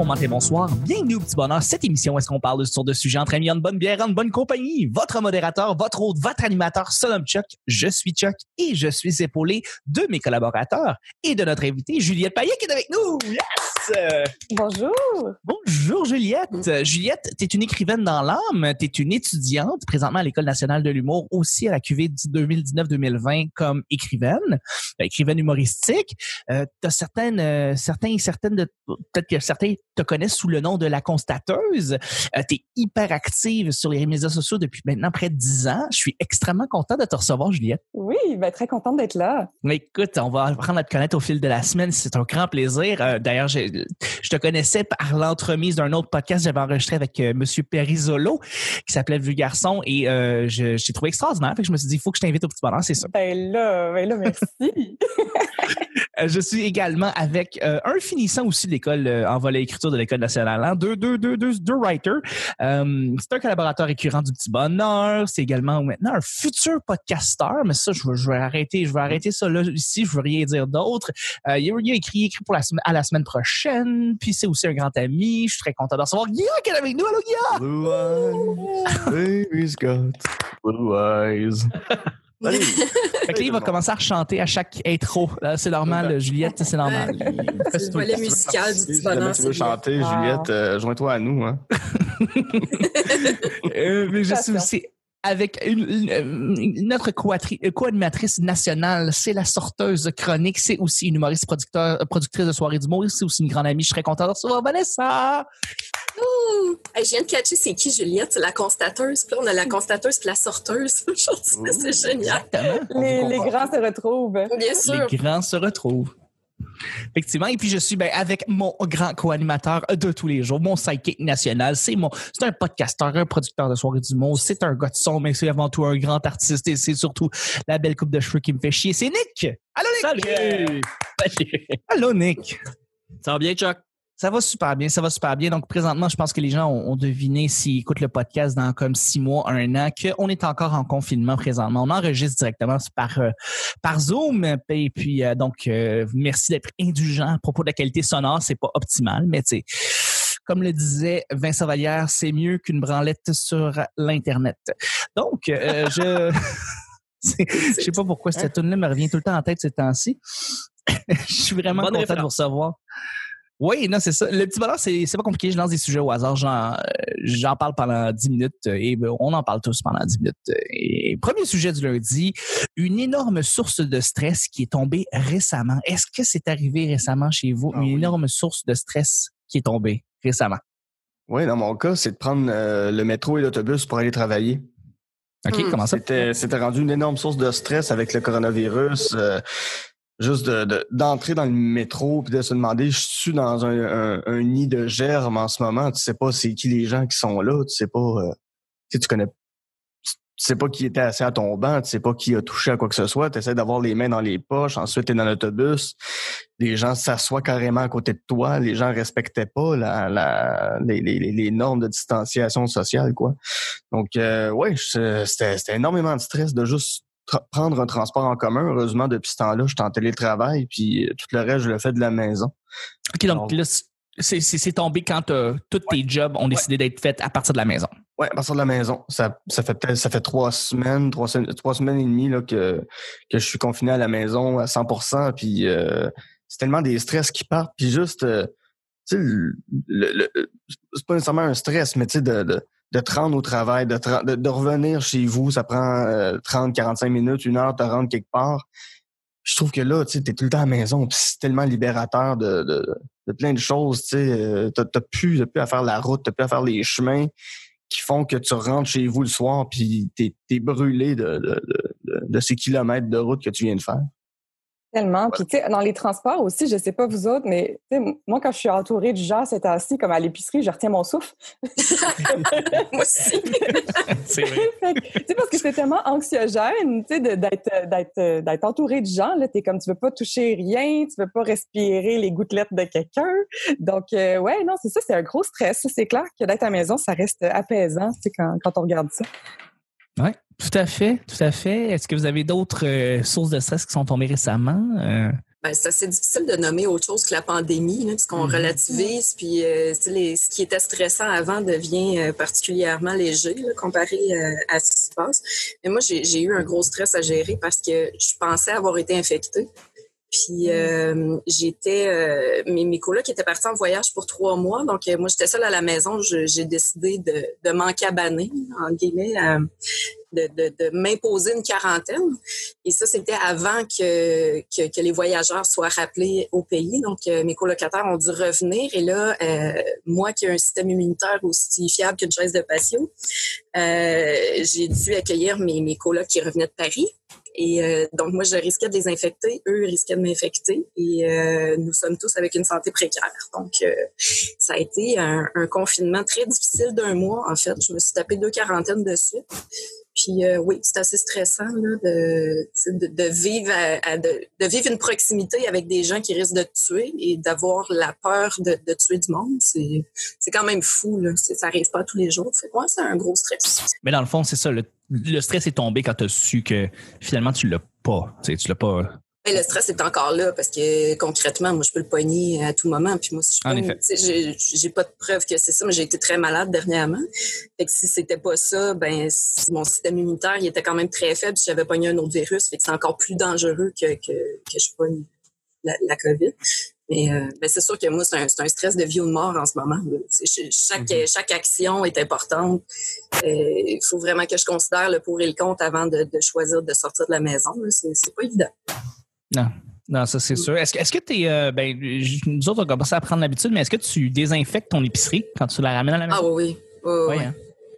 bon matin, bonsoir. Bienvenue au Petit Bonheur. Cette émission, est-ce qu'on parle sur de sujets entre amis, en bonne bière, en bonne compagnie? Votre modérateur, votre hôte, votre animateur, son nom Chuck. Je suis Chuck et je suis épaulé de mes collaborateurs et de notre invité, Juliette Payet, qui est avec nous. Yes! Bonjour. Bonjour, Juliette. Juliette, tu es une écrivaine dans l'âme. Tu es une étudiante présentement à l'École nationale de l'humour, aussi à la QV 2019-2020 comme écrivaine, euh, écrivaine humoristique. Euh, tu as certaines, euh, certains, certaines de, peut-être que certains te connaissent sous le nom de la constateuse. Euh, tu es hyper active sur les médias sociaux depuis maintenant près de dix ans. Je suis extrêmement content de te recevoir, Juliette. Oui, ben, très contente d'être là. Mais écoute, on va apprendre à te connaître au fil de la semaine. C'est un grand plaisir. Euh, D'ailleurs, je, je te connaissais par l'entremise d'un autre podcast que j'avais enregistré avec euh, Monsieur Perizolo qui s'appelait Vu Garçon et je, j'ai trouvé extraordinaire. Fait que je me suis dit, il faut que je t'invite au petit bonheur, c'est ça. Ben là, ben là, merci. Je suis également avec un finissant aussi de l'école en volet écriture de l'école nationale, hein, deux, deux, deux, deux, deux writers. Euh, c'est un collaborateur récurrent du Petit Bonheur. C'est également maintenant un futur podcasteur, mais ça, je, vais- je vais arrêter, je vais arrêter ça là ici. Je veux rien dire d'autre. Euh, il, a, il a écrit, écrit pour la semaine, à la semaine prochaine. Puis c'est aussi un grand ami. Je suis très content de recevoir Guillaume qui est avec nous. Allô Guillaume. Blue eyes, baby's got blue eyes. Fait que là, il va commencer à chanter à chaque intro. C'est normal, Juliette, c'est normal. C'est le musical du Si petit bonheur. tu veux chanter. Juliette, euh, joins-toi à nous. Hein. Euh, mais je suis aussi avec une, une- une- notre euh, co-animatrice nationale, c'est la sorteuse chronique, c'est aussi une humoriste producteur, euh, productrice de soirée d'humour, c'est aussi une grande amie. Je suis très content de recevoir Vanessa. Ouh! Hey, je viens de catcher c'est qui Juliette, c'est la constateuse. Puis là, on a la constateuse puis la sorteuse. aujourd'hui. c'est génial. Exactement. les, les grands se retrouvent. Bien sûr. Les grands se retrouvent. Effectivement. Et puis, je suis ben, avec mon grand co-animateur de tous les jours, mon sidekick national. C'est mon, c'est un podcasteur, un producteur de soirée d'humour. C'est un gars de son, mais c'est avant tout un grand artiste et c'est surtout la belle coupe de cheveux qui me fait chier. C'est Nick! Allô, Nick! Salut! Allô, Nick! Ça va bien, Chuck? Ça va super bien, ça va super bien. Donc, présentement, je pense que les gens ont, ont deviné s'ils écoutent le podcast dans comme six mois, un an, qu'on est encore en confinement présentement. On enregistre directement par, euh, par Zoom. Et puis, euh, donc, euh, merci d'être indulgent à propos de la qualité sonore. C'est pas optimal, mais tu sais, comme le disait Vincent Vallière, c'est mieux qu'une branlette sur l'Internet. Donc, je... Je sais pas pourquoi cette tune là me revient tout le temps en tête ces temps-ci. je suis vraiment Bonne content de vous recevoir. Oui, non, c'est ça. Le petit bonheur, c'est c'est pas compliqué. Je lance des sujets au hasard. J'en euh, j'en parle pendant 10 minutes euh, et on en parle tous pendant 10 minutes. Et premier sujet du lundi, une énorme source de stress qui est tombée récemment. Est-ce que c'est arrivé récemment chez vous? Ah une oui. énorme source de stress qui est tombée récemment? Oui, dans mon cas, c'est de prendre euh, le métro et l'autobus pour aller travailler. OK, Hmm. comment ça? C'était c'était rendu une énorme source de stress avec le coronavirus. euh, juste de- de- d'entrer dans le métro puis de se demander, je suis dans un, un- un nid de germes en ce moment. Tu sais pas c'est qui les gens qui sont là. Tu sais pas. euh, tu sais, connais. Tu sais pas qui était assis à ton banc, tu sais pas qui a touché à quoi que ce soit, tu essaies d'avoir les mains dans les poches, ensuite tu es dans l'autobus, les gens s'assoient carrément à côté de toi, les gens respectaient pas la, la, les, les, les- normes de distanciation sociale, quoi. Donc, euh, ouais, c'était c'était énormément de stress de juste prendre un transport en commun. Heureusement, depuis ce temps-là, je suis en télétravail, puis euh, tout le reste, je le fais de la maison. OK, donc là, c'est tombé quand euh, tous tes jobs ont décidé d'être faits à partir de la maison. Ouais, à partir de la maison. Ça, ça fait peut-être ça fait trois semaines, trois, trois semaines et demie là, que, que je suis confiné à la maison à 100% Puis euh, c'est tellement des stress qui partent. Puis juste, euh, tu sais, le, le- le- c'est pas nécessairement un stress, mais tu sais, de, de, de te rendre au travail, de, te de, de revenir chez vous, ça prend euh, 30, 45 minutes, une heure te rendre quelque part. Je trouve que là, tu t'es tout le temps à la maison, c'est tellement libérateur de, de, de plein de choses, tu sais. euh, plus, plus à faire la route, t'as plus à faire les chemins qui font que tu rentres chez vous le soir puis t'es es brûlé de, de, de, de- de ces kilomètres de route que tu viens de faire. Tellement. Puis, tu sais, dans les transports aussi, je sais pas vous autres, mais tu sais, moi, quand je suis entourée de gens cet assis, comme à l'épicerie, je retiens mon souffle. Moi aussi. C'est vrai. Tu parce que c'est tellement anxiogène, tu sais, de- d'être, d'être, d'être entouré de gens, là. T'es comme, tu veux pas toucher rien, tu veux pas respirer les gouttelettes de quelqu'un. Donc, euh, ouais, non, c'est ça, c'est un gros stress. C'est clair que d'être à la maison, ça reste apaisant, tu sais, quand, quand on regarde ça. Oui, tout à fait, tout à fait. Est-ce que vous avez d'autres euh, sources de stress qui sont tombées récemment? Euh, Ben, c'est assez difficile de nommer autre chose que la pandémie, là, puisqu'on Mhm. relativise, puis euh, les- ce qui était stressant avant devient euh, particulièrement léger là, comparé euh, à ce qui se passe. Mais moi, j'ai j'ai eu un gros stress à gérer parce que je pensais avoir été infectée. Puis euh, j'étais, euh, mes, colocs étaient partis en voyage pour trois mois, donc euh, moi j'étais seule à la maison. J'ai décidé de, de m'encabaner, en guillemets, de, m'imposer une quarantaine. Et ça, c'était avant que, les voyageurs soient rappelés au pays. Donc, mes colocataires ont dû revenir. Et là, moi qui ai un système immunitaire aussi fiable qu'une chaise de patio, j'ai dû accueillir mes, mes colocs qui revenaient de Paris. Et euh, donc, moi, je risquais de les infecter. Eux risquaient de m'infecter. Et euh, nous sommes tous avec une santé précaire. Donc, euh, ça a été un, un confinement très difficile d'un mois, en fait. Je me suis tapé deux quarantaines de suite. Puis euh, oui, c'est assez stressant là, de, de, vivre à, de, vivre une proximité avec des gens qui risquent de te tuer et d'avoir la peur de, tuer du monde. C'est, quand même fou. Là. Ça arrive pas tous les jours. Fait ouais, c'est un gros stress. Mais dans le fond, c'est ça. Le, le stress est tombé quand tu as su que finalement, tu l'as pas. Tu l'as pas. Mais le stress est encore là parce que concrètement, moi, je peux le pogner à tout moment. Puis moi, si je pogne, j'ai, j'ai pas de preuve que c'est ça, mais j'ai été très malade dernièrement. Fait que si c'était pas ça, ben mon système immunitaire il était quand même très faible. Si j'avais pogné un autre virus, fait que c'est encore plus dangereux que, que, que je pogne la, la COVID. Mais euh, ben, c'est sûr que moi, c'est un, c'est un stress de vie ou de mort en ce moment. là. C'est- ch- Chaque, chaque action est importante. Euh, Il faut vraiment que je considère le pour et le contre avant de, de choisir de sortir de la maison. là. C'est c'est pas évident. Non. Non, ça c'est sûr. Est-ce que est-ce que tu es. ben, j- nous autres, on a commencé à prendre l'habitude, mais est-ce que tu désinfectes ton épicerie quand tu la ramènes à la Ah maison? oui, oui. Oui, oui, Oui, oui. hein?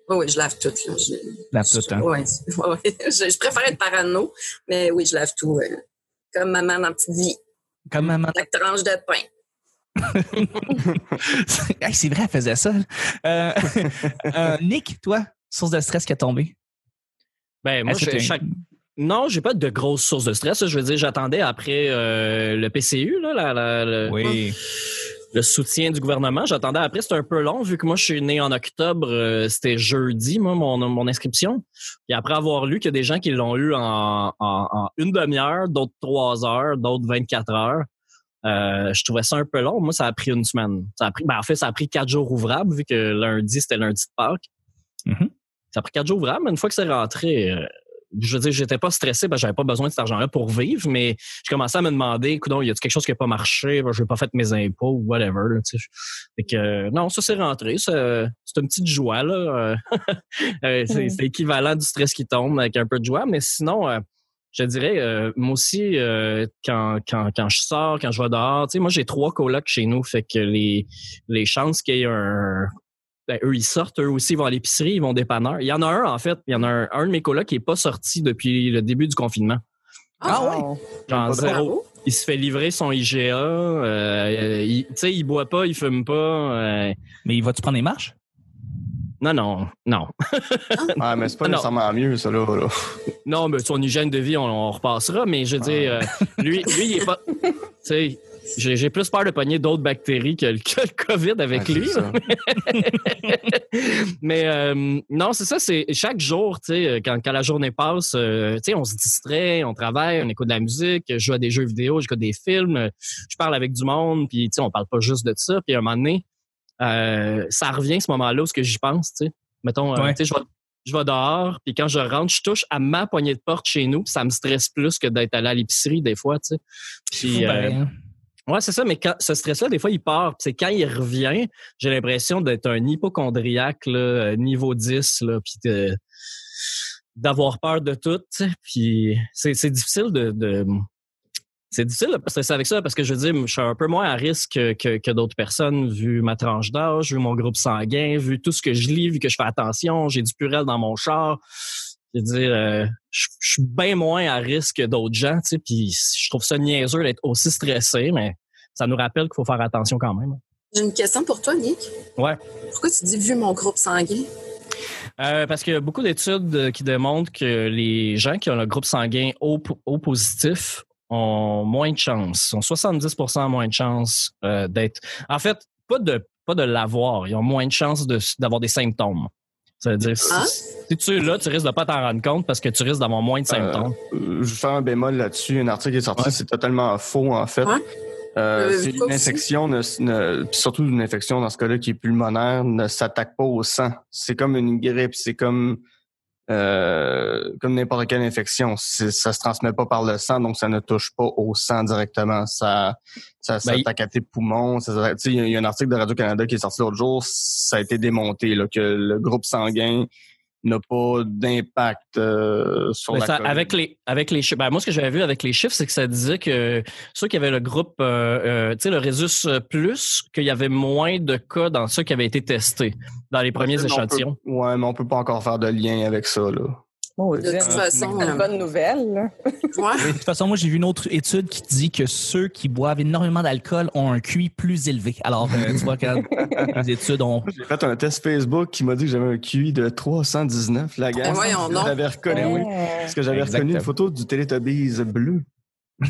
Oui, oui, je lave tout. Là. Je, Lave tout, hein? Ouais. Je, je préfère être parano, mais oui, je lave tout. euh, comme maman dans Petite Vie. Comme maman. La tranche de pain. Hey, c'est vrai, elle faisait ça. Euh, euh, Nick, toi, source de stress qui a tombé. Ben, moi, je- chaque- Non, j'ai pas de grosses sources de stress. Je veux dire, j'attendais après euh, le PCU, là, la- la- le, Oui. le soutien du gouvernement. J'attendais après, c'était un peu long, vu que moi, je suis né en octobre, euh, c'était jeudi, moi, mon, mon inscription. Et après avoir lu qu'il y a des gens qui l'ont eu en, en- en une demi-heure, d'autres trois heures, d'autres 24 heures, euh, je trouvais ça un peu long. Moi, ça a pris une semaine. Ça a pris, ben, en fait, ça a pris quatre jours ouvrables, vu que lundi, c'était lundi de Pâques. Mhm. Ça a pris quatre jours ouvrables, mais une fois que c'est rentré, euh, je veux dire, j'étais pas stressé que j'avais pas besoin de cet argent-là pour vivre, mais je commençais à me demander, écoute, y a quelque chose qui a pas marché, ben, je n'ai pas fait mes impôts ou whatever. Là, fait que, euh, non, ça c'est rentré. C'est une petite joie. Là. euh, euh, c'est c'est équivalent du stress qui tombe avec un peu de joie, mais sinon, euh, je dirais, euh, moi aussi, euh, quand, quand, quand je sors, quand je vais dehors, tu sais, moi j'ai trois colocs chez nous, fait que les, les chances qu'il y ait un, ben, eux, ils sortent, eux aussi, ils vont à l'épicerie, ils vont dépanneur. Il y en a un, en fait, il y en a un, un de mes colocs qui est pas sorti depuis le début du confinement. Ah ouais? Genre Pas zéro. Il se fait livrer son IGA, euh, il- tu sais, il boit pas, il fume pas. euh, Mais vas-tu prendre des marches? non, non, non. Ouais, mais c'est pas Ah, non. nécessairement mieux, ça, là. là. Non, mais son hygiène de vie, on, on repassera, mais je veux dire, euh, lui, lui, il est pas. Tu sais, j'ai plus peur de pogner d'autres bactéries que, le- que le COVID avec lui. Mais euh, non, c'est ça, c'est chaque jour, tu sais, quand, quand la journée passe, euh, tu sais, on se distrait, on travaille, on écoute de la musique, je joue à des jeux vidéo, j'écoute des films, je parle avec du monde, puis tu sais, on parle pas juste de ça. Puis à un moment donné, euh, ça revient ce moment-là où ce que j'y pense, tu sais. Mettons, Ouais. tu sais, je vais, je vais dehors, puis quand je rentre, je touche à ma poignée de porte chez nous, puis ça me stresse plus que d'être allé à l'épicerie des fois, tu sais. Puis, euh, Ben, Ouais, c'est ça, mais quand, ce stress-là, des fois, il part. C'est quand il revient, j'ai l'impression d'être un hypochondriaque, là, euh, niveau 10, là, puis d'avoir peur de tout. Puis c'est c'est difficile de... de- c'est difficile de stresser avec ça parce que je veux dire, je suis un peu moins à risque que, que, que d'autres personnes vu ma tranche d'âge, vu mon groupe sanguin, vu tout ce que je lis, vu que je fais attention, j'ai du purel dans mon char. Je veux dire, euh, je, je suis bien moins à risque que d'autres gens, tu sais, puis je trouve ça niaiseux d'être aussi stressé, mais ça nous rappelle qu'il faut faire attention quand même. J'ai une question pour toi, Nick. Ouais. Pourquoi tu dis vu mon groupe sanguin? Euh, parce qu'il y a beaucoup d'études euh, qui démontrent que les gens qui ont le groupe sanguin O, O positif ont moins de chances, ont 70% moins de chances euh, d'être. En fait, pas de pas de l'avoir, ils ont moins de chances de- d'avoir des symptômes. Ça veut dire, si, Hein? si tu es là, tu risques de pas t'en rendre compte parce que tu risques d'avoir moins de symptômes. Euh, je vais faire un bémol là-dessus. Un article est sorti, Ouais. c'est totalement faux, en fait. Ouais. Euh, Euh, c'est une infection, ne, surtout une infection dans ce cas-là qui est pulmonaire, ne s'attaque pas au sang. C'est comme une grippe, c'est comme euh, comme n'importe quelle infection. Ça se transmet pas par le sang, donc ça ne touche pas au sang directement. Ça, ça Ben, s'attaque à tes poumons. ça s'attaque- tu sais, Il y, y a un article de Radio-Canada qui est sorti l'autre jour, ça a été démonté, là, que le groupe sanguin n'a pas d'impact euh, sur Mais la ça, avec les avec les chiffres, ben, moi ce que j'avais vu avec les chiffres, c'est que ça disait que ceux qui avaient le groupe, euh, euh, tu sais, le Résus plus, qu'il y avait moins de cas dans ceux qui avaient été testés dans les premiers Mais on échantillons. peut- ouais, mais on peut pas encore faire de lien avec ça, là. De toute façon, c'est une euh, bonne nouvelle. là. ouais. De toute façon, moi, j'ai vu une autre étude qui dit que ceux qui boivent énormément d'alcool ont un QI plus élevé. Alors, euh, tu vois, quand les études ont. J'ai fait un test Facebook qui m'a dit que j'avais un QI de 319, la. Ben voyons donc. J'avais reconnu, oui. Parce que j'avais reconnu une photo du Teletubbies bleu.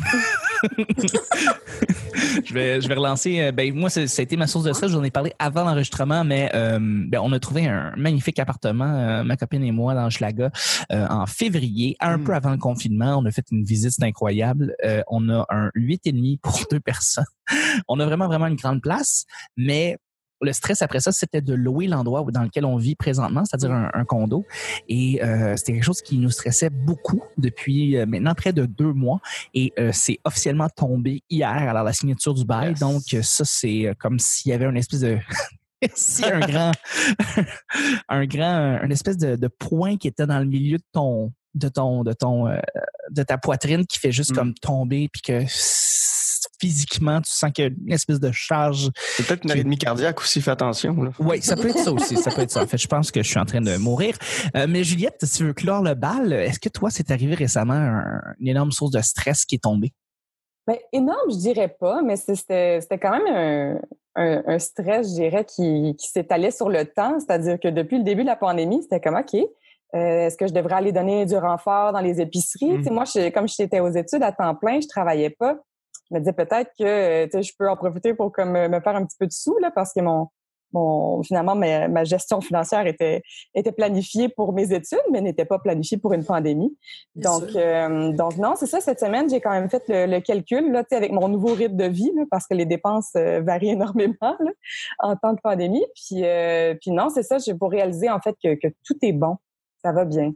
je vais, je vais relancer. euh, Ben, moi, ça été ma source de stress. J'en ai parlé avant l'enregistrement, mais euh, ben, on a trouvé un magnifique appartement, euh, ma copine et moi, dans Schlaga, euh, en février, un Mm. peu avant le confinement. On a fait une visite, c'est incroyable. Euh, on a un huit et demi pour deux personnes. On a vraiment, vraiment une grande place, mais le stress après ça, c'était de louer l'endroit dans lequel on vit présentement, c'est-à-dire un, un condo. Et euh, c'était quelque chose qui nous stressait beaucoup depuis euh, maintenant près de deux mois. Et euh, c'est officiellement tombé hier, alors la signature du bail. Yes. Donc ça, c'est comme s'il y avait une espèce de si un grand, un grand, une espèce de, de point qui était dans le milieu de ton, de ton, de ton, euh, de ta poitrine qui fait juste Mm. comme tomber, puis que physiquement tu sens qu'il y a une espèce de charge. C'est peut-être une arythmie cardiaque aussi, fais attention. Là. Oui, ça peut être ça aussi. Ça peut être ça. En fait, je pense que je suis en train de mourir. Euh, mais Juliette, si tu veux clore le bal, est-ce que toi, c'est arrivé récemment un- une énorme source de stress qui est tombée? Ben, énorme, je dirais pas, mais c'était c'était quand même un, un, un stress, je dirais, qui, qui s'étalait sur le temps. C'est-à-dire que depuis le début de la pandémie, c'était comme OK. euh, Est-ce que je devrais aller donner du renfort dans les épiceries? Mm. Moi, je, comme j'étais aux études à temps plein, je travaillais pas. Je me disais peut-être que euh, je peux en profiter pour comme me faire un petit peu de sous là, parce que mon, mon finalement ma, ma gestion financière était était planifiée pour mes études, mais n'était pas planifiée pour une pandémie. Bien Donc, euh, donc non, c'est ça. Cette semaine, j'ai quand même fait le, le calcul là, tu sais, avec mon nouveau rythme de vie, là, parce que les dépenses euh, varient énormément là, en temps de pandémie. Puis, euh, puis non, c'est ça. J'ai pour réaliser en fait que, que tout est bon, ça va bien.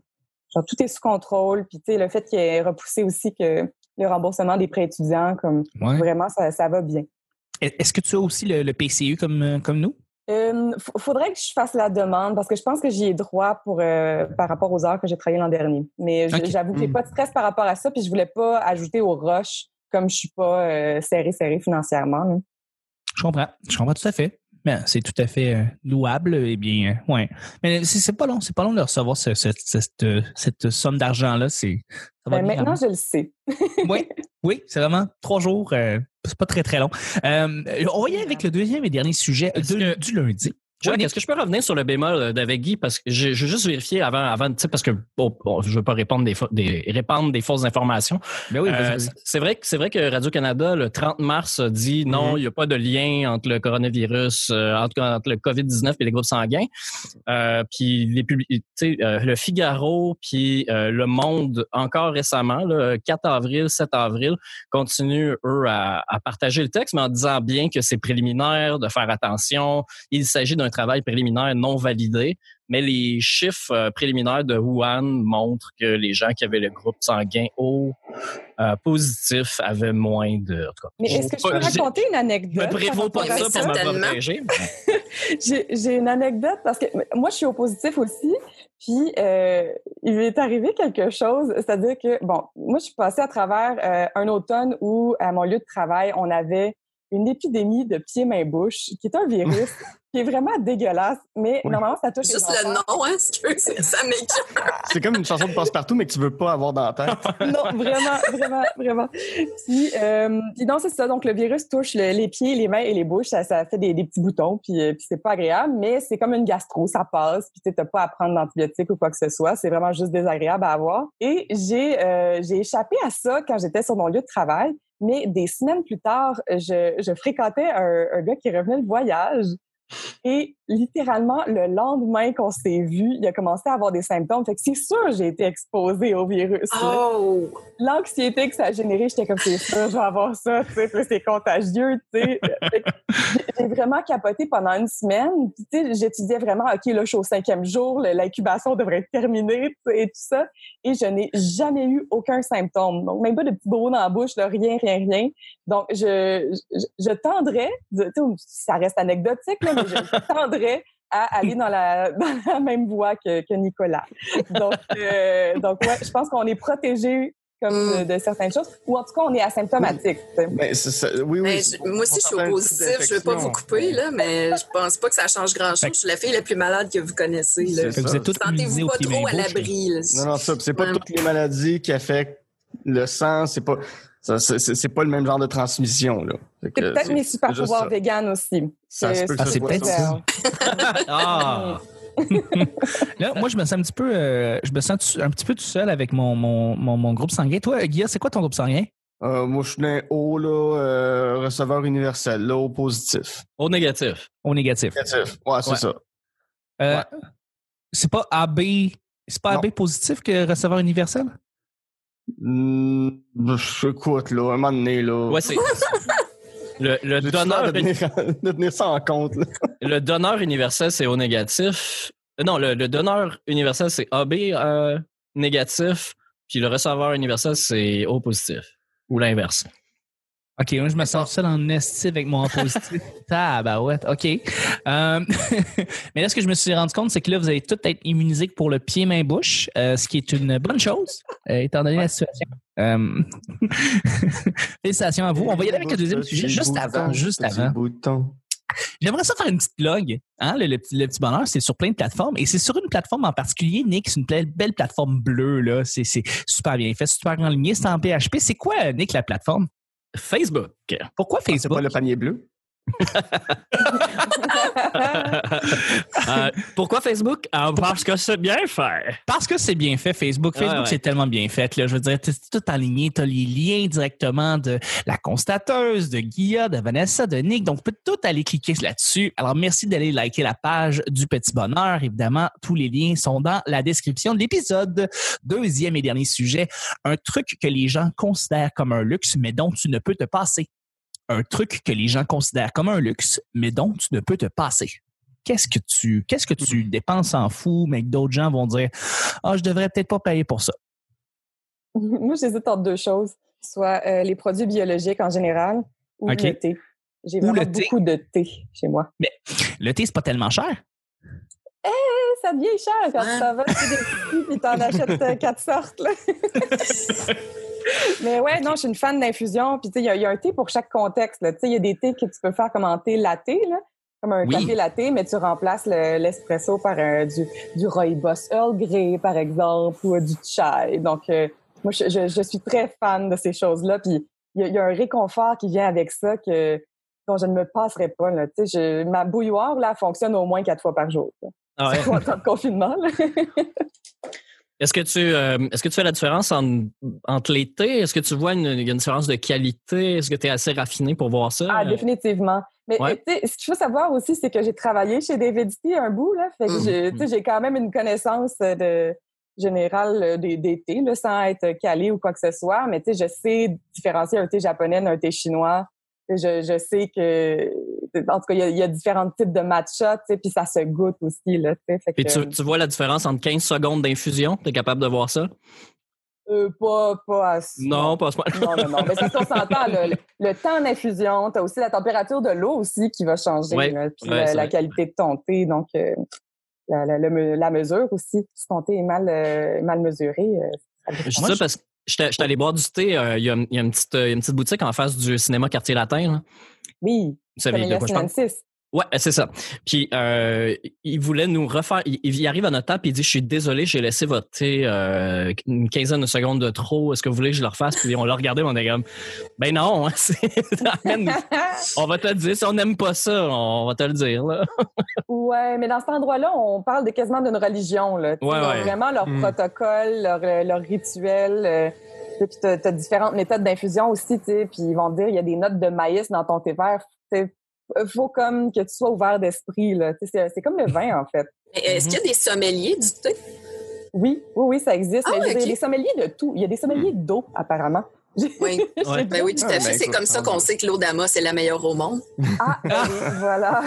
Genre tout est sous contrôle. Puis tu sais, le fait qu'il ait repoussé aussi que le remboursement des prêts étudiants, comme vraiment, ça, ça va bien. Est-ce que tu as aussi le, le PCU comme, euh, comme nous? Euh, f- faudrait que je fasse la demande parce que je pense que j'y ai droit pour euh, par rapport aux heures que j'ai travaillées l'an dernier. Mais j'avoue que j'ai Hmm. pas de stress par rapport à ça, puis je voulais pas ajouter au rush comme je suis pas euh, serré serré financièrement. là. Je comprends. Je comprends tout à fait. Ben, c'est tout à fait euh, louable. Eh bien, euh, ouais. Mais c'est c'est pas long. C'est pas long de recevoir ce- ce- cette, euh, cette somme d'argent-là. C'est, ça va Ben, bien maintenant, je le sais. Oui, oui, c'est vraiment trois jours. euh, c'est pas très, très long. Euh, on va y aller avec le deuxième et dernier sujet Est-ce de- que- du lundi. Johnny. Est-ce que je peux revenir sur le bémol euh, d'avec Guy? Parce que veux juste vérifier avant, avant, tu sais, parce que bon, bon, je veux pas répondre des, répandre des fausses informations. Ben oui, Euh, c'est- vrai vrai que Radio Canada le 30 mars a dit non, Mhm. il n'y a pas de lien entre le coronavirus, euh, entre, entre le Covid 19 et les groupes sanguins. Euh, puis les publi- tu sais, euh, le Figaro puis le Monde encore récemment, le 4 avril, 7 avril, continuent eux à, à partager le texte, mais en disant bien que c'est préliminaire, de faire attention. Il s'agit d'un travail préliminaire non validé, mais les chiffres euh, préliminaires de Wuhan montrent que les gens qui avaient le groupe sanguin O euh, positif avaient moins de. en tout cas, Mais est-ce que je peux raconter une je anecdote? me prévaut pas ça pour me protéger. J'ai une anecdote parce que moi, je suis au positif aussi. Puis, euh, il est arrivé quelque chose. C'est-à-dire que, bon, moi, je suis passée à travers euh, un automne où, à mon lieu de travail, on avait une épidémie de pieds-mains-bouches, qui est un virus qui est vraiment dégueulasse. Mais Oui. normalement, ça touche les Juste le nom, hein, excuse, ça m'écoeure. C'est comme une chanson de passe-partout, mais que tu veux pas avoir dans la tête. non, vraiment, vraiment, vraiment. Puis, euh, puis non, c'est ça. Donc, le virus touche le- les pieds, les mains et les bouches. Ça, ça fait des, des petits boutons, puis, euh, puis c'est pas agréable, mais c'est comme une gastro, ça passe. Puis tu sais, t'as pas à prendre d'antibiotiques ou quoi que ce soit. C'est vraiment juste désagréable à avoir. Et j'ai euh, j'ai échappé à ça quand j'étais sur mon lieu de travail. Mais des semaines plus tard, je, je fréquentais un, un gars qui revenait de voyage. Et littéralement, le lendemain qu'on s'est vu, il a commencé à avoir des symptômes. Fait que c'est sûr j'ai été exposée au virus. Oh! L'anxiété que ça a généré, j'étais comme, c'est sûr, je vais avoir ça, tu sais, c'est contagieux, tu sais. j'ai vraiment capoté pendant une semaine. Tu sais, j'étudiais vraiment, OK, là, je suis au cinquième jour, l'incubation devrait être terminée, et tout ça. Et je n'ai jamais eu aucun symptôme. Donc, même pas de petits bobos dans la bouche, là, rien, rien, rien. Donc, je, je, je tendrais, ça reste anecdotique, là, mais je tendrais à aller dans la, dans la même voie que, que Nicolas. Donc, euh, donc ouais, je pense qu'on est protégé comme de, certaines choses, ou en tout cas, on est asymptomatique. Mais ça, oui, oui. Ben, moi aussi, je suis au positif. Je ne veux pas vous couper, là, mais je pense pas que ça change grand-chose. Je suis la fille la plus malade que vous connaissez. Là. Vous êtes toutes Sentez-vous pas trop à l'abri. Non, non, ça, c'est pas toutes les maladies qui affectent le sang. C'est pas c'est pas le même genre de transmission. là. C'est peut-être mes super pouvoirs vegan aussi. Ça c'est peut-être ça. ah! là, moi, je me sens un petit peu, euh, je me sens un petit peu tout seul avec mon, mon, mon, groupe sanguin. Toi, Guilla, c'est quoi ton groupe sanguin? Euh, moi, je suis un O, là, euh, receveur universel, là, O positif. O négatif. O négatif. Négatif. Ouais, c'est ça. Ouais. C'est pas AB, c'est pas AB positif que receveur universel? Mmh, écoute, là, un moment donné, là. Ouais, c'est. Le, le donneur. De tenir, ça en compte. Là? Le donneur universel, c'est O négatif. Euh, non, le, le donneur universel, c'est AB euh, négatif. Puis le receveur universel, c'est O positif. Ou l'inverse. OK, moi, je me sens seul en esti avec mon positif. ouais, OK. Euh, mais là, ce que je me suis rendu compte, c'est que là, vous allez tous être immunisés pour le pied-main-bouche, euh, ce qui est une bonne chose, euh, étant donné la situation. Félicitations à vous. On va y aller avec le deuxième sujet juste avant. Juste avant. J'aimerais ça faire une petite blog. Hein? Le, petit, bonheur, c'est sur plein de plateformes. Et c'est sur une plateforme en particulier, Nick. C'est une belle, plateforme bleue. là. C'est super bien fait, super en ligne. C'est en PHP. C'est quoi, Nick, la plateforme? Facebook. Pourquoi Facebook? c'est pas le panier bleu? Euh, pourquoi Facebook? Ah, parce que c'est bien fait. Parce que c'est bien fait, Facebook. Facebook, c'est tellement bien fait. Là. Je veux dire, tu tout aligné. Tu as les liens directement de la constateuse, de Guilla, de Vanessa, de Nick. Donc, tu peux tout aller cliquer là-dessus. Alors, merci d'aller liker la page du Petit Bonheur. Évidemment, tous les liens sont dans la description de l'épisode. Deuxième et dernier sujet, un truc que les gens considèrent comme un luxe, mais dont tu ne peux te passer un truc que les gens considèrent comme un luxe, mais dont tu ne peux te passer. Qu'est-ce que tu, qu'est-ce que tu mm-hmm. dépenses en fou, mais que d'autres gens vont dire, ah, je devrais peut-être pas payer pour ça. Moi, j'hésite entre deux choses, soit euh, les produits biologiques en général ou le thé. J'ai vraiment beaucoup de thé chez moi. Mais le thé, c'est pas tellement cher. Ça devient cher quand tu t'en vas chez des petits et t'en achètes euh, quatre sortes. Mais ouais, non, je suis une fan d'infusion. Puis, tu sais, il y, a un thé pour chaque contexte. Tu sais, il y a des thés que tu peux faire comme un thé latte, là, comme un café latte, mais tu remplaces l'espresso par du, du rooibos Earl Grey, par exemple, ou du chai. Donc, euh, moi, je, je, suis très fan de ces choses-là. Puis, il y, a un réconfort qui vient avec ça que dont je ne me passerai pas. Là. Tu sais, ma bouilloire, là, fonctionne au moins quatre fois par jour. Ah ouais. en temps de confinement. Est-ce que tu euh, est-ce que tu fais la différence entre l'été? Est-ce que tu vois une, une différence de qualité? Est-ce que tu es assez raffiné pour voir ça? Ah, définitivement. Mais ce qu'il faut savoir aussi, c'est que j'ai travaillé chez David un bout, là. Fait que mmh. j'ai quand même une connaissance de générale des, des thés, là, sans être calé ou quoi que ce soit. Mais je sais différencier un thé japonais d'un thé chinois. Je, je sais que en tout cas, il y, a, différents types de matcha, puis ça se goûte aussi. Là, fait que, tu, tu, vois la différence entre 15 secondes d'infusion? Tu es capable de voir ça? Euh, pas, pas à Non, pas à ce Non, non, non. Mais c'est qu'on s'entend, le, temps d'infusion, tu as aussi la température de l'eau aussi qui va changer, puis la, qualité de ton thé, donc euh, la, la, mesure aussi. Si ton thé est mal, euh, mal mesuré, Je dis ça parce que je suis allé boire du thé, il y, a, une petite, une petite boutique en face du cinéma Quartier Latin. Oui. Vous savez de quoi je parle? Ouais, c'est ça. Puis euh, il voulait nous refaire. Il, arrive à notre table et il dit Je suis désolé, j'ai laissé votre thé euh, une quinzaine de secondes de trop. Est-ce que vous voulez que je le refasse? Puis on l'a regardé, on est comme Ben non, hein, on va te le dire. Si on n'aime pas ça, on va te le dire. Là. ouais, mais dans cet endroit-là, on parle de quasiment d'une religion. Là. Ouais, ouais. Vraiment leur mm. protocole, leur, leur rituel. Euh, puis tu as, différentes méthodes d'infusion aussi, puis ils vont te dire il y a des notes de maïs dans ton thé vert faut comme que tu sois ouvert d'esprit. là. Tu sais, C'est c'est comme le vin, en fait. Est-ce qu'il y a des sommeliers du thé? Oui, oui, oui, ça existe. Ah Mais Il y a des sommeliers de tout. Il y a des sommeliers d'eau, apparemment. Oui. Ouais. Ben oui, tout à Ah, fait. ben, C'est comme ça qu'on sait que l'eau d'Ama, c'est la meilleure au monde. Ah, oui, voilà.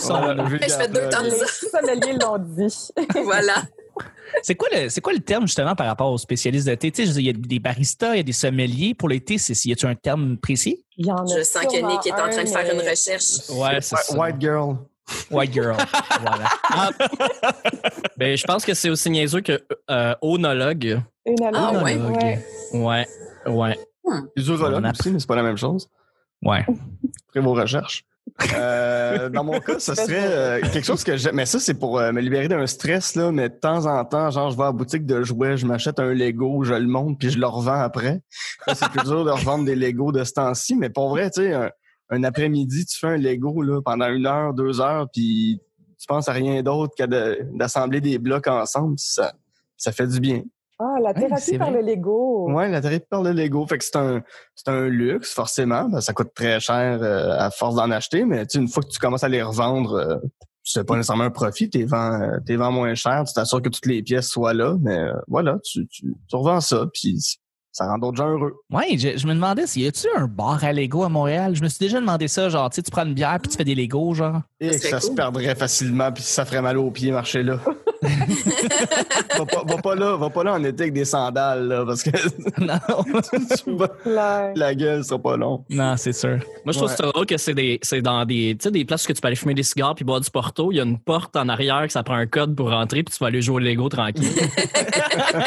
Son Voilà, Je fais deux temps de Les ça. sommeliers l'ont dit. voilà. C'est quoi, le, c'est quoi le terme justement par rapport aux spécialistes de thé? Tu sais, il y a des baristas, il y a des sommeliers. Pour le thé, c'est, y a-tu un terme précis? Il y en a Je sens que Nick est en train de faire une recherche. Ouais, c'est ça. White girl. White girl. voilà. Ah. ben, je pense que c'est aussi niaiseux que euh, onologue. Une Ah, ouais. ouais. Ouais, ouais. Les urologues On a- aussi, mais c'est pas la même chose. Ouais. Après vos recherches. Euh, dans mon cas, ce serait euh, quelque chose que j'aime. Mais ça, c'est pour euh, me libérer d'un stress, là. Mais de temps en temps, genre, je vais à la boutique de jouets, je m'achète un Lego, je le monte, puis je le revends après. C'est plus dur de revendre des Legos de ce temps-ci. Mais pour vrai, tu sais, un, un après-midi, tu fais un Lego, là, pendant une heure, deux heures, puis tu penses à rien d'autre qu'à de- d'assembler des blocs ensemble. Ça, ça fait du bien. Ah, la thérapie par vrai. le Lego. Ouais, la thérapie par le Lego. Fait que c'est un, c'est un luxe, forcément. Ben, ça coûte très cher euh, à force d'en acheter, mais tu sais, une fois que tu commences à les revendre, euh, c'est pas nécessairement un profit, t'es vends, euh, t'es vends moins cher, tu t'assures que toutes les pièces soient là, mais euh, voilà, tu, tu, tu revends ça, puis ça rend d'autres gens heureux. Ouais, je, je me demandais s'il y a-tu un bar à Lego à Montréal? Je me suis déjà demandé ça, genre, tu sais, tu prends une bière puis tu fais des Legos, genre. Et Ça que ça se perdrait facilement, puis ça ferait mal aux pieds marcher là. va, pas, va pas là, va pas là en été avec des sandales, là, parce que non, tu vas- Claire. la gueule sera pas long. non, c'est sûr. Moi, je trouve Ouais. ça drôle que c'est des, c'est dans des, tu sais, des places où tu peux aller fumer des cigares puis boire du porto. Il y a une porte en arrière que ça prend un code pour rentrer puis tu vas aller jouer au Lego tranquille.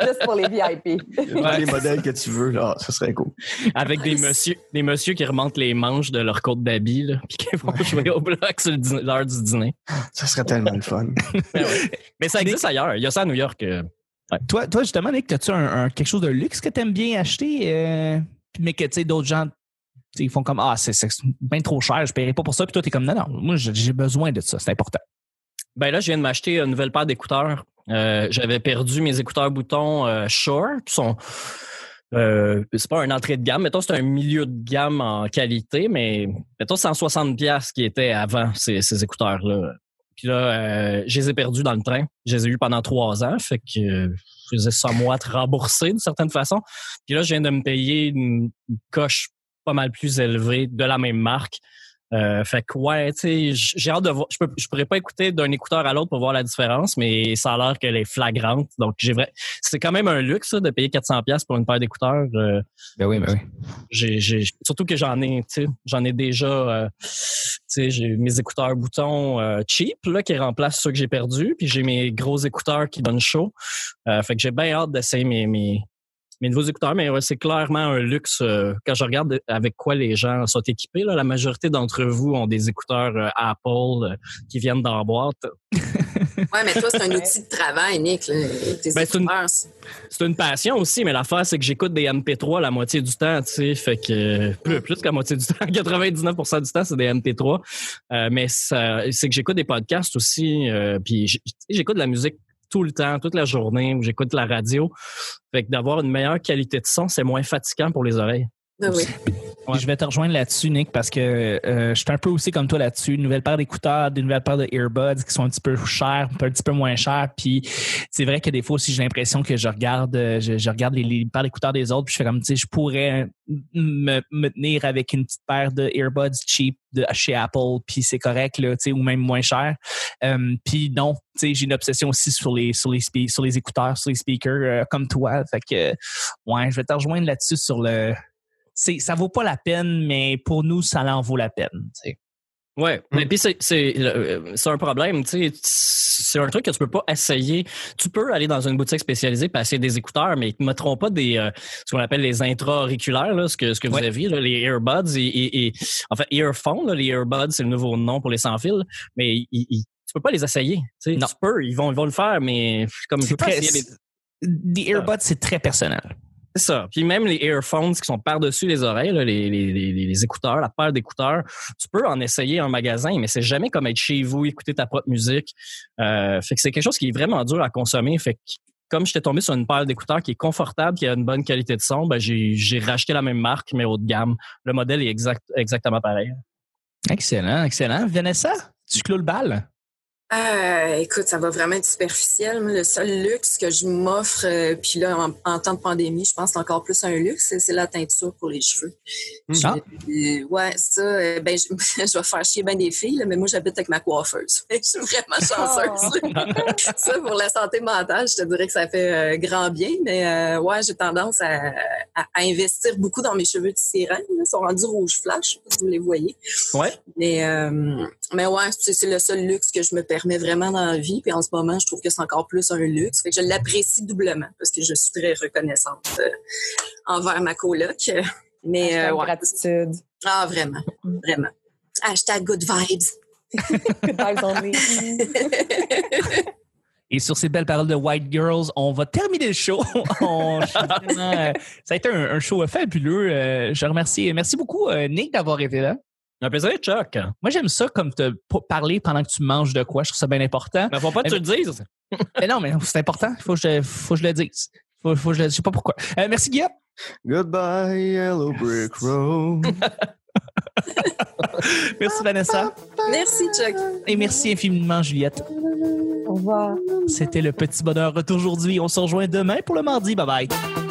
Juste pour les VIP. Les modèles que tu veux, là, ça serait cool. Avec des messieurs, des messieurs qui remontent les manches de leur côte d'habit, puis qui vont jouer au bloc sur le dîner- l'heure du dîner. Ça serait tellement le fun. Mais ça existe ailleurs. Il y a ça à New York. euh. Toi, toi justement, Nick, as-tu un, un- quelque chose de luxe que tu aimes bien acheter, euh, mais que, tu sais, d'autres gens, tu ils font comme, ah, c'est bien trop cher, je paierai pas pour ça. Puis toi, t'es comme, non, non, moi, j'ai besoin de ça, c'est important. Ben là, je viens de m'acheter une nouvelle paire d'écouteurs. Euh, J'avais perdu mes écouteurs boutons Shure. qui sont euh, c'est pas un entrée de gamme, mettons c'est un milieu de gamme en qualité, mais mettons 160 pièces qui était avant ces, ces écouteurs là. Puis là, euh, je les ai perdus dans le train. Je les ai eus pendant trois ans, fait que je les ai somewhat remboursés d'une certaine façon. Puis là, je viens de me payer une coche pas mal plus élevée de la même marque. Euh, fait que ouais, tu sais, j'ai hâte de voir. Je peux, je pourrais pas écouter d'un écouteur à l'autre pour voir la différence, mais ça a l'air qu'elle est flagrante. Donc j'ai vrai, c'est quand même un luxe ça, de payer 400 pièces pour une paire d'écouteurs. Euh, Ben oui, ben oui. j'ai, j'ai, surtout que j'en ai, tu sais, j'en ai déjà, euh, tu sais, j'ai mes écouteurs boutons euh, cheap là qui remplacent ceux que j'ai perdus, puis j'ai mes gros écouteurs qui donnent chaud. Euh, fait que j'ai bien hâte d'essayer mes, mes mes nouveaux écouteurs, mais ouais, c'est clairement un luxe. euh, quand je regarde avec quoi les gens sont équipés, là, la majorité d'entre vous ont des écouteurs euh, Apple euh, qui viennent dans la boîte. Ouais, mais toi, c'est un outil de travail, Nick. Ben, c'est une- passion aussi, mais l'affaire, c'est que j'écoute des MP3 la moitié du temps, tu sais, fait que plus, plus qu'à moitié du temps, 99% du temps, c'est des MP3. Euh, mais c'est que j'écoute des podcasts aussi, euh, puis j'écoute de la musique tout le temps, toute la journée, ou j'écoute la radio. Fait que d'avoir une meilleure qualité de son, c'est moins fatigant pour les oreilles. Oui. Puis Je vais te rejoindre là-dessus, Nick, parce que euh, je suis un peu aussi comme toi là-dessus. Une nouvelle paire d'écouteurs, des nouvelles paires de earbuds qui sont un petit peu chères, un petit peu moins chères. Puis c'est vrai que des fois aussi, j'ai l'impression que je regarde, euh, je, je regarde les, les paires d'écouteurs des autres, puis je fais comme, tu sais, je pourrais me, me tenir avec une petite paire de earbuds cheap de chez Apple, puis c'est correct, là, tu sais, ou même moins cher. Euh, puis non, tu sais, j'ai une obsession aussi sur les, sur les, spe- sur les écouteurs, sur les speakers, euh, comme toi. Fait que, ouais, je vais te rejoindre là-dessus sur le c'est ça vaut pas la peine, mais pour nous, ça en vaut la peine. tu sais. Ouais. Et puis c'est c'est euh, c'est un problème, tu sais, c'est un truc que tu peux pas essayer. Tu peux aller dans une boutique spécialisée passer des écouteurs, mais ils ne mettront pas des euh, ce qu'on appelle les intra-auriculaires, là, ce que ce que vous avez, là, les earbuds et, et, et en fait earphones, là, les earbuds, c'est le nouveau nom pour les sans fil, mais ils, ils- tu peux pas les essayer. Tu, sais. Tu peux, ils vont ils vont le faire, mais comme je pas essayer les- des earbuds, c'est très personnel. C'est ça. Puis même les earphones qui sont par-dessus les oreilles, là, les, les, les, écouteurs, la paire d'écouteurs, tu peux en essayer en magasin, mais c'est jamais comme être chez vous, écouter ta propre musique. Euh, fait que c'est quelque chose qui est vraiment dur à consommer. Fait que comme j'étais tombé sur une paire d'écouteurs qui est confortable, qui a une bonne qualité de son, ben j'ai, j'ai racheté la même marque, mais haut de gamme. Le modèle est exact, exactement pareil. Excellent, excellent. Vanessa, tu clôt le bal? Euh, écoute, ça va vraiment être superficiel. Le seul luxe que je m'offre, euh, puis là, en, en, temps de pandémie, je pense que c'est encore plus un luxe, c'est la teinture pour les cheveux. Ah. Je- ouais, ça, euh, ben, je, je vais faire chier bien des filles, là, mais moi, j'habite avec ma coiffeuse. je suis vraiment chanceuse. ça, pour la santé mentale, je te dirais que ça fait euh, grand bien, mais euh, ouais, j'ai tendance à, à- à investir beaucoup dans mes cheveux de sirène. là. Ils sont rendus rouge flash, je sais pas si vous les voyez. Ouais. Mais, euh, mais ouais, c'est c'est le seul luxe que je me permets vraiment dans la vie. Puis en ce moment, je trouve que c'est encore plus un luxe. Fait que je l'apprécie doublement parce que je suis très reconnaissante euh, envers ma coloc. Mais euh, ouais. gratitude. Ah, vraiment, vraiment. Hashtag good vibes. Good vibes only. Et sur ces belles paroles de White Girls, on va terminer le show. On- vraiment, euh, ça a été un, un show fabuleux. Euh, je remercie. Merci beaucoup, Nick, d'avoir été là. Un plaisir, Chuck. Moi, j'aime ça comme te parler pendant que tu manges de quoi. Je trouve ça bien important. Mais faut pas que tu le dises. Mais non, mais c'est important. Il faut, que je- faut que je le dise. Faut, faut que je le Je sais pas pourquoi. Euh, merci, Guillaume. Goodbye, Yellow Brick Road. Merci, Vanessa. Merci, Chuck. Et merci infiniment, Juliette. Au revoir. C'était le petit bonheur d'aujourd'hui. On se rejoint demain pour le mardi. Bye bye.